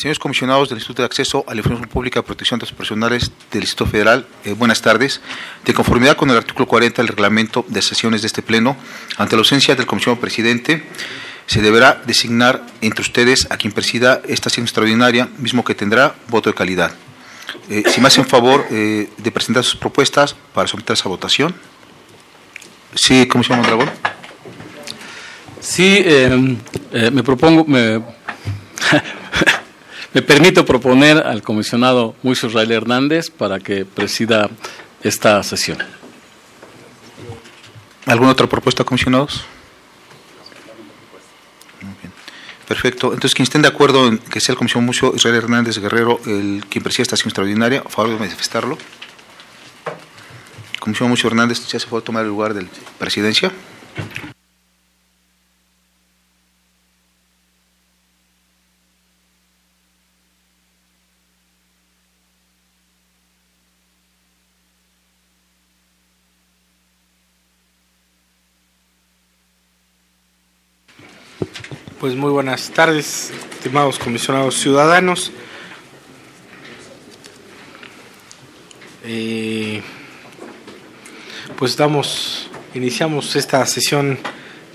Señores comisionados del Instituto de Acceso a la Información Pública y Protección de Datos Personales del Distrito Federal, eh, buenas tardes. De conformidad con el artículo 40 del reglamento de sesiones de este Pleno, ante la ausencia del comisionado presidente, se deberá designar entre ustedes a quien presida esta sesión extraordinaria, mismo que tendrá voto de calidad. Eh, si me hacen favor eh, de presentar sus propuestas para someterse a votación. Sí, comisionado Mondragón. Sí, eh, eh, me propongo, me, me permito proponer al comisionado Muiso Israel Hernández para que presida esta sesión. ¿Alguna otra propuesta, comisionados? Perfecto. Entonces, quien estén de acuerdo en que sea el comisionado Mucio Israel Hernández Guerrero el quien presida esta sesión extraordinaria, a favor de manifestarlo. Comisionado Mucio Hernández, ¿se hace favor de tomar el lugar de la presidencia? Pues muy buenas tardes, estimados comisionados ciudadanos. Eh, pues damos, iniciamos esta sesión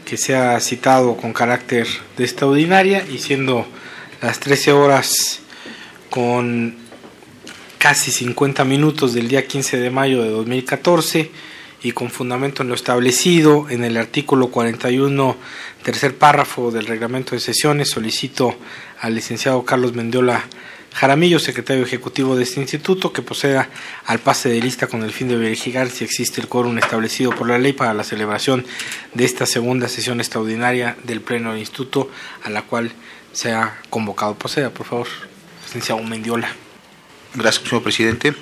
que se ha citado con carácter de extraordinaria y siendo las 13 horas con casi 50 minutos del día 15 de mayo de 2014 y con fundamento en lo establecido en el artículo 41, tercer párrafo del reglamento de sesiones, solicito al licenciado Carlos Mendiola Jaramillo, secretario ejecutivo de este instituto, que proceda al pase de lista con el fin de verificar si existe el quórum establecido por la ley para la celebración de esta segunda sesión extraordinaria del Pleno del Instituto, a la cual se ha convocado. Proceda, por favor, licenciado Mendiola. Gracias, señor presidente.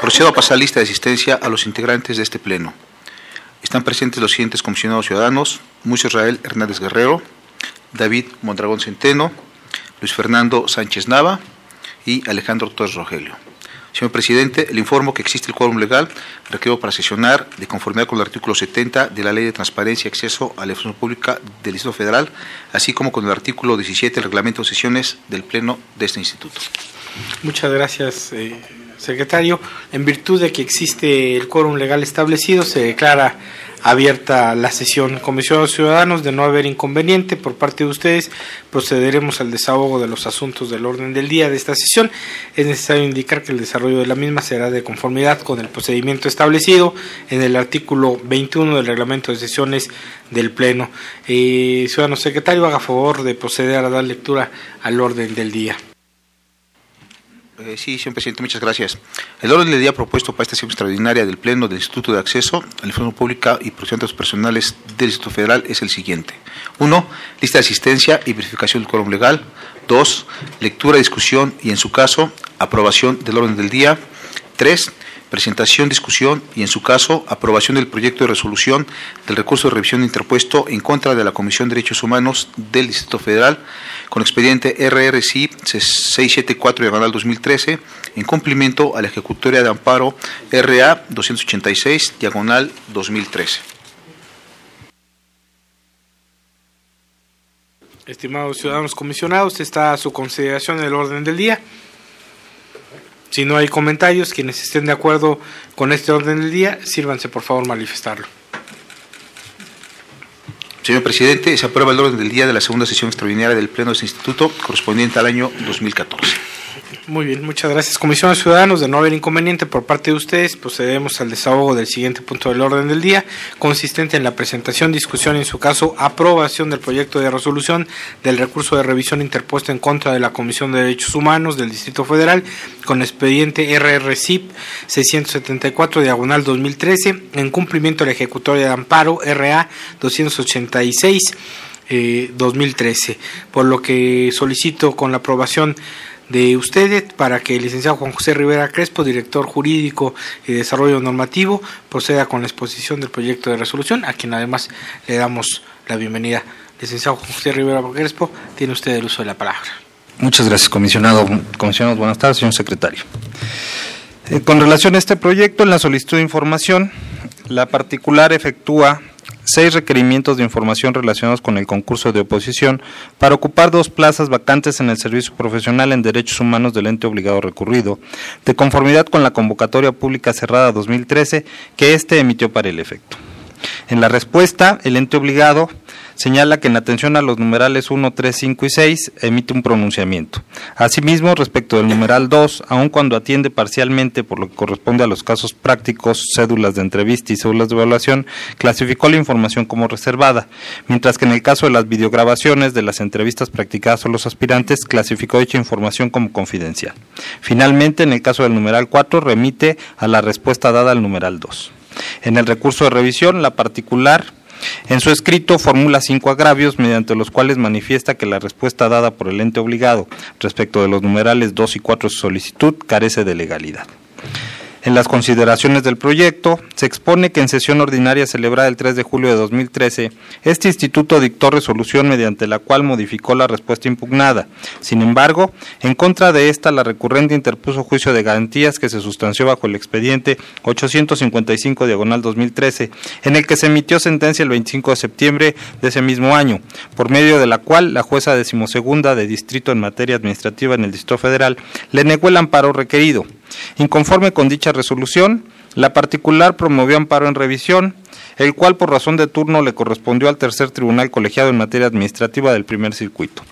Procedo a pasar lista de asistencia a los integrantes de este pleno. Están presentes los siguientes comisionados ciudadanos: Mucio Israel Hernández Guerrero, David Mondragón Centeno, Luis Fernando Sánchez Nava y Alejandro Torres Rogelio. Señor presidente, le informo que existe el quórum legal requerido para sesionar de conformidad con el artículo 70 de la Ley de Transparencia y Acceso a la Información Pública del Distrito Federal, así como con el artículo 17 del Reglamento de Sesiones del Pleno de este instituto. Muchas gracias, eh, secretario. En virtud de que existe el quórum legal establecido, se declara abierta la sesión. Comisionados Ciudadanos, de no haber inconveniente por parte de ustedes, procederemos al desahogo de los asuntos del orden del día de esta sesión. Es necesario indicar que el desarrollo de la misma será de conformidad con el procedimiento establecido en el artículo 21 del reglamento de sesiones del Pleno. Eh, ciudadano secretario, haga favor de proceder a dar lectura al orden del día. Eh, sí, señor presidente, muchas gracias. El orden del día propuesto para esta sesión extraordinaria del Pleno del Instituto de Acceso a la Información Pública y Protección Personales del Instituto Federal es el siguiente. Uno, lista de asistencia y verificación del quórum legal. Dos, lectura, discusión y, en su caso, aprobación del orden del día. Tres, presentación, discusión y, en su caso, aprobación del proyecto de resolución del recurso de revisión interpuesto en contra de la Comisión de Derechos Humanos del Distrito Federal con expediente RRCI 674-2013 en cumplimiento a la ejecutoria de amparo RA 286 diagonal 2013. Estimados ciudadanos comisionados, está a su consideración el orden del día. Si no hay comentarios, quienes estén de acuerdo con este orden del día, sírvanse por favor manifestarlo. Señor presidente, se aprueba el orden del día de la segunda sesión extraordinaria del Pleno de este Instituto correspondiente al año 2014. Muy bien, muchas gracias. Comisión de Ciudadanos, de no haber inconveniente por parte de ustedes, procedemos al desahogo del siguiente punto del orden del día, consistente en la presentación, discusión y en su caso aprobación del proyecto de resolución del recurso de revisión interpuesto en contra de la Comisión de Derechos Humanos del Distrito Federal con expediente RRCIP 674 diagonal 2013 en cumplimiento de la ejecutoria de amparo RA 286 eh, 2013, por lo que solicito con la aprobación de ustedes para que el licenciado Juan José Rivera Crespo, director jurídico y desarrollo normativo, proceda con la exposición del proyecto de resolución, a quien además le damos la bienvenida. Licenciado Juan José Rivera Crespo, tiene usted el uso de la palabra. Muchas gracias, comisionado. Comisionados, buenas tardes, señor secretario. Eh, con relación a este proyecto, en la solicitud de información, la particular efectúa seis requerimientos de información relacionados con el concurso de oposición para ocupar dos plazas vacantes en el servicio profesional en derechos humanos del ente obligado recurrido, de conformidad con la convocatoria pública cerrada 2013 que éste emitió para el efecto. En la respuesta, el ente obligado señala que en atención a los numerales 1, 3, 5 y 6 emite un pronunciamiento. Asimismo, respecto del numeral 2, aun cuando atiende parcialmente por lo que corresponde a los casos prácticos, cédulas de entrevista y cédulas de evaluación, clasificó la información como reservada, mientras que en el caso de las videograbaciones de las entrevistas practicadas a los aspirantes, clasificó dicha información como confidencial. Finalmente, en el caso del numeral 4, remite a la respuesta dada al numeral 2. En el recurso de revisión, la particular en su escrito formula cinco agravios mediante los cuales manifiesta que la respuesta dada por el ente obligado respecto de los numerales 2 y 4 de su solicitud carece de legalidad. En las consideraciones del proyecto, se expone que en sesión ordinaria celebrada el 3 de julio de 2013, este instituto dictó resolución mediante la cual modificó la respuesta impugnada. Sin embargo, en contra de esta, la recurrente interpuso juicio de garantías que se sustanció bajo el expediente 855 diagonal 2013, en el que se emitió sentencia el 25 de septiembre de ese mismo año, por medio de la cual la jueza decimosegunda de distrito en materia administrativa en el Distrito Federal le negó el amparo requerido. Inconforme con dicha resolución, la particular promovió amparo en revisión, el cual por razón de turno le correspondió al tercer tribunal colegiado en materia administrativa del primer circuito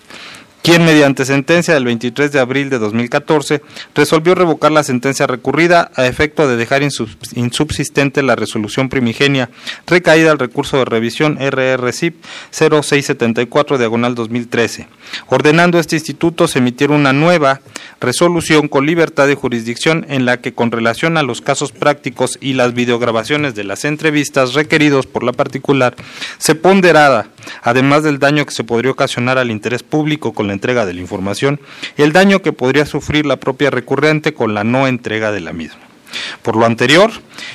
quien mediante sentencia del 23 de abril de 2014 resolvió revocar la sentencia recurrida a efecto de dejar insubsistente la resolución primigenia recaída al recurso de revisión RRCIP 0674 diagonal 2013, ordenando a este instituto se emitiera una nueva resolución con libertad de jurisdicción en la que con relación a los casos prácticos y las videograbaciones de las entrevistas requeridos por la particular se ponderada además del daño que se podría ocasionar al interés público con la entrega de la información, el daño que podría sufrir la propia recurrente con la no entrega de la misma. Por lo anterior,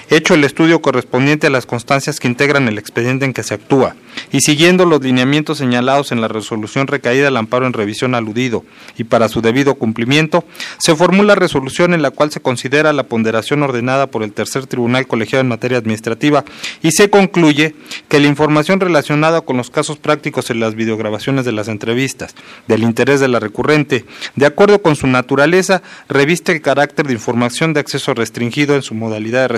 hecho el estudio correspondiente a las constancias que integran el expediente en que se actúa, y siguiendo los lineamientos señalados en la resolución recaída al amparo en revisión aludido y para su debido cumplimiento, se formula resolución en la cual se considera la ponderación ordenada por el tercer tribunal colegiado en materia administrativa y se concluye que la información relacionada con los casos prácticos en las videograbaciones de las entrevistas, del interés de la recurrente, de acuerdo con su naturaleza, reviste el carácter de información de acceso restringido en su modalidad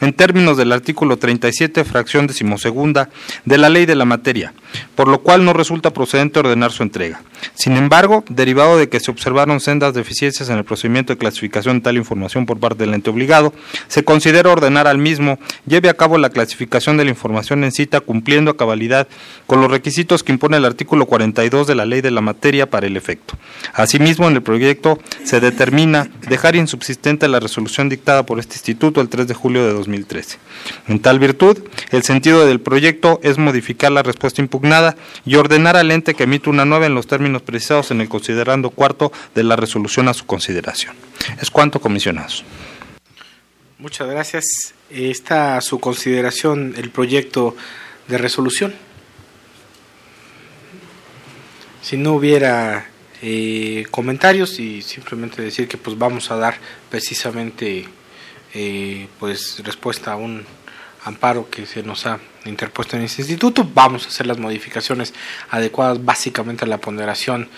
en términos del artículo 37, fracción decimosegunda de la ley de la materia, por lo cual no resulta procedente ordenar su entrega. Sin embargo, derivado de que se observaron sendas deficiencias en el procedimiento de clasificación de tal información por parte del ente obligado, se considera ordenar al mismo lleve a cabo la clasificación de la información en cita cumpliendo a cabalidad con los requisitos que impone el artículo 42 de la ley de la materia para el efecto. Asimismo, en el proyecto se determina dejar insubsistente la resolución dictada por este instituto el 3 de julio de 2013. En tal virtud, el sentido del proyecto es modificar la respuesta impugnada y ordenar al ente que emite una nueva en los términos precisados en el considerando cuarto de la resolución a su consideración. Es cuanto, comisionados. Muchas gracias. Está a su consideración el proyecto de resolución. Si no hubiera eh, comentarios y simplemente decir que pues vamos a dar precisamente eh, pues respuesta a un amparo que se nos ha interpuesto en este instituto. Vamos a hacer las modificaciones adecuadas básicamente a la ponderación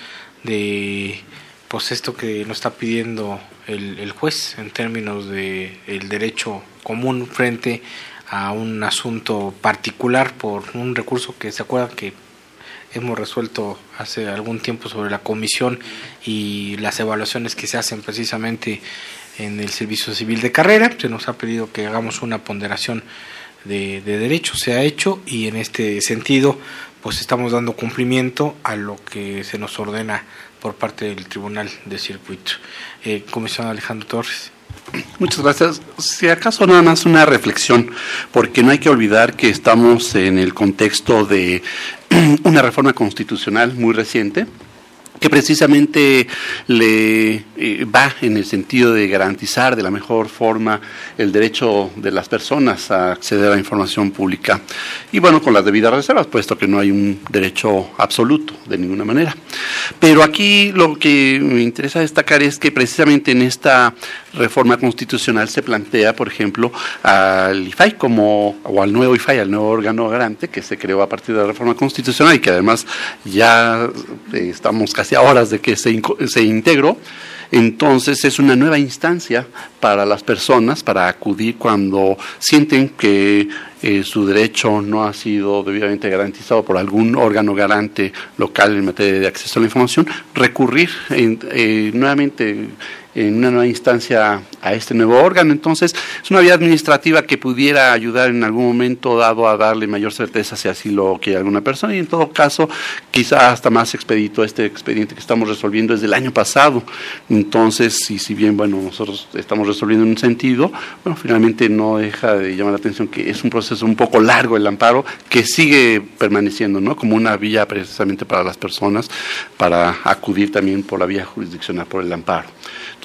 de pues esto que nos está pidiendo el, juez en términos de el derecho común frente a un asunto particular por un recurso que se acuerdan que hemos resuelto hace algún tiempo sobre la comisión y las evaluaciones que se hacen precisamente en el servicio civil de carrera. Se nos ha pedido que hagamos una ponderación de, de derecho, se ha hecho y en este sentido pues estamos dando cumplimiento a lo que se nos ordena por parte del Tribunal de Circuito. Eh, Comisión Alejandro Torres. Muchas gracias. Si acaso nada más una reflexión, porque no hay que olvidar que estamos en el contexto de una reforma constitucional muy reciente que precisamente le eh, va en el sentido de garantizar de la mejor forma el derecho de las personas a acceder a la información pública. Y bueno, con las debidas reservas, puesto que no hay un derecho absoluto de ninguna manera. Pero aquí lo que me interesa destacar es que precisamente en esta reforma constitucional se plantea, por ejemplo, al IFAI como, o al nuevo IFAI, al nuevo órgano garante que se creó a partir de la reforma constitucional y que además ya eh, estamos casi a horas de que se, se integró. Entonces es una nueva instancia para las personas para acudir cuando sienten que eh, su derecho no ha sido debidamente garantizado por algún órgano garante local en materia de acceso a la información, recurrir eh, nuevamente en una nueva instancia a este nuevo órgano. Entonces, es una vía administrativa que pudiera ayudar en algún momento dado a darle mayor certeza si así lo quiere alguna persona y en todo caso, quizá hasta más expedito este expediente que estamos resolviendo es del año pasado. Entonces, y si bien, bueno, nosotros estamos resolviendo en un sentido, bueno, finalmente no deja de llamar la atención que es un proceso un poco largo el amparo que sigue permaneciendo, ¿no? Como una vía precisamente para las personas para acudir también por la vía jurisdiccional por el amparo.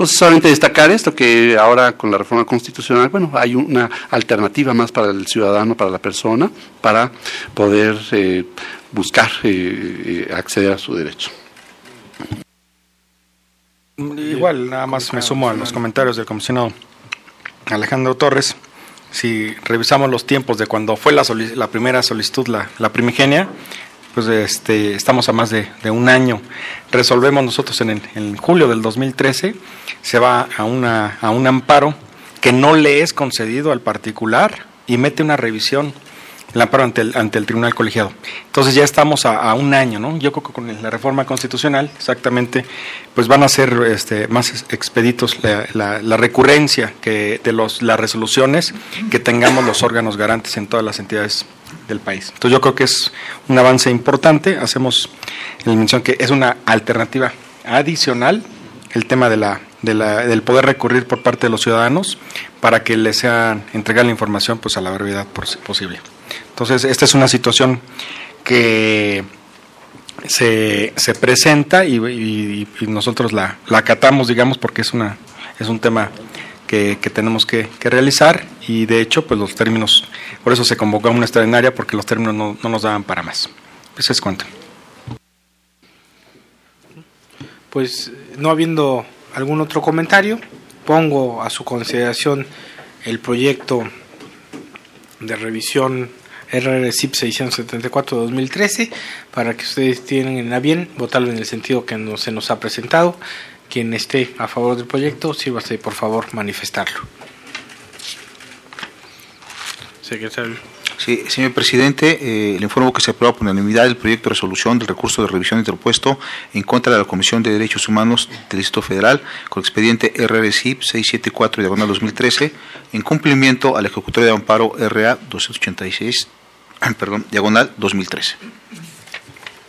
Solamente destacar esto, que ahora con la reforma constitucional, bueno, hay una alternativa más para el ciudadano, para la persona, para poder eh, buscar eh, eh, acceder a su derecho. Igual, nada más me sumo a los comentarios del comisionado Alejandro Torres. Si revisamos los tiempos de cuando fue la, la primera solicitud, la primigenia, pues este, estamos a más de, un año. Resolvemos nosotros en, en, julio del 2013, se va a, una, a un amparo que no le es concedido al particular y mete una revisión el amparo ante el, ante el tribunal colegiado. Entonces ya estamos a, un año, ¿no? Yo creo que con la reforma constitucional, exactamente, pues van a ser este, más expeditos la, la, recurrencia que de los, las resoluciones que tengamos los órganos garantes en todas las entidades del país. Entonces yo creo que es un avance importante. Hacemos la mención que es una alternativa adicional el tema de la, de la, del poder recurrir por parte de los ciudadanos para que les sean entregar la información pues a la brevedad posible. Entonces esta es una situación que se, se presenta y, nosotros la, la acatamos, digamos, porque es una es un tema que, tenemos que, realizar y de hecho pues los términos, por eso se convocó a una extraordinaria porque los términos no, no nos daban para más. Pues es cuanto. Pues no habiendo algún otro comentario, pongo a su consideración el proyecto de revisión RRCIP 674-2013 para que ustedes tienen a bien votarlo en el sentido que no, se nos ha presentado quien esté a favor del proyecto, sírvase por favor manifestarlo. Secretario. Sí, señor presidente, eh, le informo que se aprueba por unanimidad el proyecto de resolución del recurso de revisión interpuesto en contra de la Comisión de Derechos Humanos del Distrito Federal con expediente RRCIP 674 diagonal 2013 en cumplimiento al ejecutorio de amparo RA 286 perdón, diagonal 2013.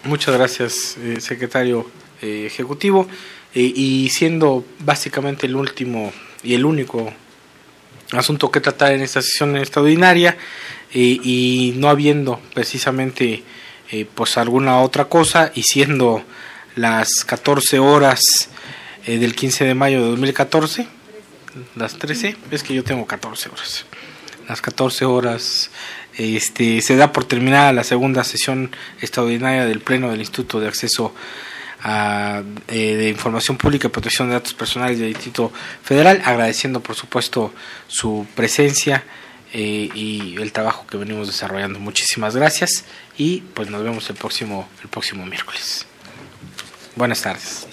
Muchas gracias, eh, secretario eh, ejecutivo. Eh, y siendo básicamente el último y el único asunto que tratar en esta sesión extraordinaria y no habiendo precisamente pues alguna otra cosa y siendo las 14 horas del 15 de mayo de 2014 las 13 es que yo tengo 14 horas las 14 horas este se da por terminada la segunda sesión extraordinaria del pleno del Instituto de Acceso eh, de Información Pública y Protección de Datos Personales del Distrito Federal, agradeciendo por supuesto su presencia eh, y el trabajo que venimos desarrollando. Muchísimas gracias y pues nos vemos el próximo, el próximo miércoles. Buenas tardes.